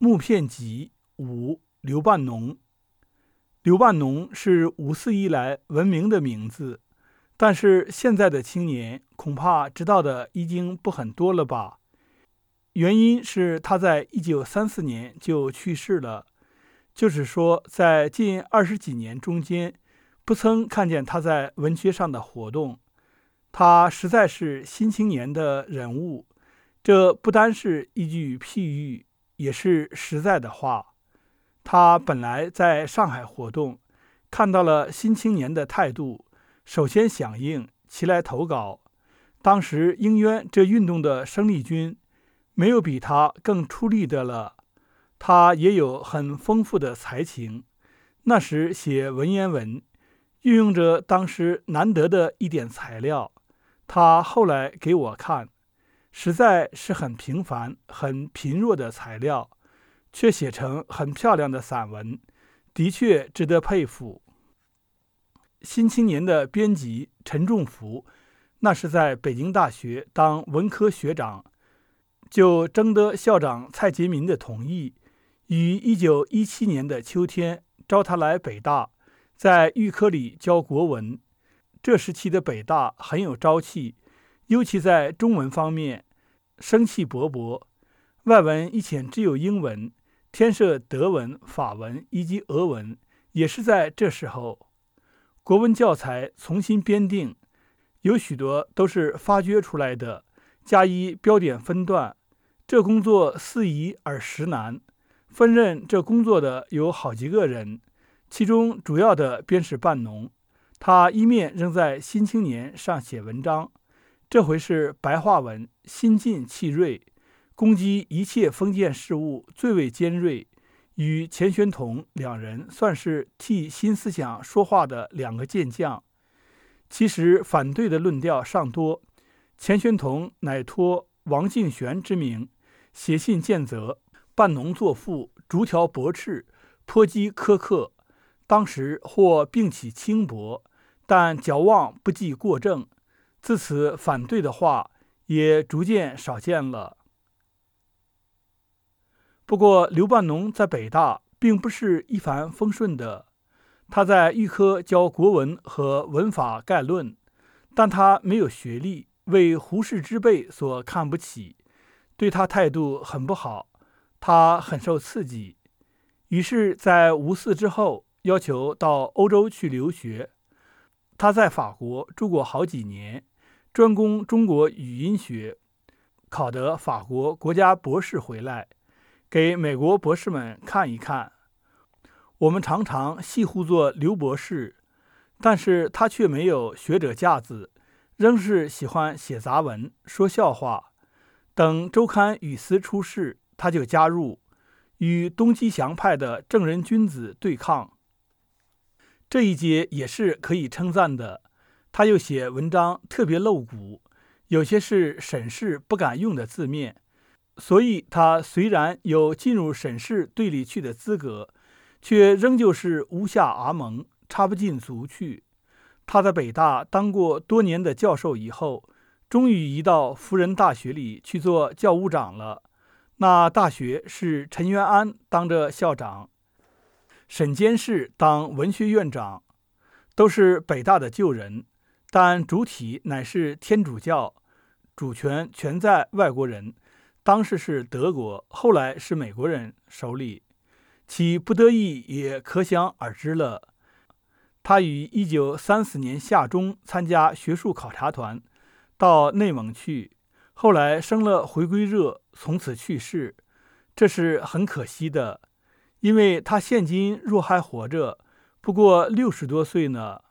木片集五刘半农。刘半农是五四以来闻名的名字，但是现在的青年恐怕知道的已经不很多了吧？原因是他在一九三四年就去世了，就是说在近二十几年中间，不曾看见他在文学上的活动。他实在是新青年的人物，这不单是一句譬喻。也是实在的话。他本来在上海活动，看到了《新青年》的态度，首先响应，齐来投稿。当时应渊这运动的生力军，没有比他更出力的了。他也有很丰富的才情，那时写文言文，运用着当时难得的一点材料。他后来给我看。实在是很平凡、很贫弱的材料，却写成很漂亮的散文，的确值得佩服。《新青年》的编辑陈仲福，那是在北京大学当文科学长，就征得校长蔡杰民的同意，于一九一七年的秋天招他来北大，在预科里教国文。这时期的北大很有朝气，尤其在中文方面。生气勃勃，外文以前只有英文，添设德文、法文以及俄文，也是在这时候。国文教材重新编订，有许多都是发掘出来的，加以标点分段。这工作似易而实难，分任这工作的有好几个人，其中主要的便是半农。他一面仍在《新青年》上写文章。这回是白话文，心劲气锐，攻击一切封建事物最为尖锐。与钱玄同两人算是替新思想说话的两个健将。其实反对的论调尚多。钱玄同乃托王敬玄之名，写信见责，半农作赋，逐条驳斥，颇讥苛刻。当时或并起轻薄，但矫妄不计过正。自此，反对的话也逐渐少见了。不过，刘半农在北大并不是一帆风顺的。他在预科教国文和文法概论，但他没有学历，为胡适之辈所看不起，对他态度很不好。他很受刺激，于是，在五四之后，要求到欧洲去留学。他在法国住过好几年。专攻中国语音学，考得法国国家博士回来，给美国博士们看一看。我们常常戏呼作刘博士，但是他却没有学者架子，仍是喜欢写杂文、说笑话。等周刊《语丝》出世，他就加入，与东基祥派的正人君子对抗。这一节也是可以称赞的。他又写文章特别露骨，有些是沈氏不敢用的字面，所以他虽然有进入沈氏队里去的资格，却仍旧是无下阿蒙，插不进足去。他在北大当过多年的教授以后，终于移到辅仁大学里去做教务长了。那大学是陈元安当着校长，沈监士当文学院长，都是北大的旧人。但主体乃是天主教，主权全在外国人，当时是德国，后来是美国人手里，其不得已也可想而知了。他于一九三四年夏中参加学术考察团，到内蒙去，后来生了回归热，从此去世，这是很可惜的，因为他现今若还活着，不过六十多岁呢。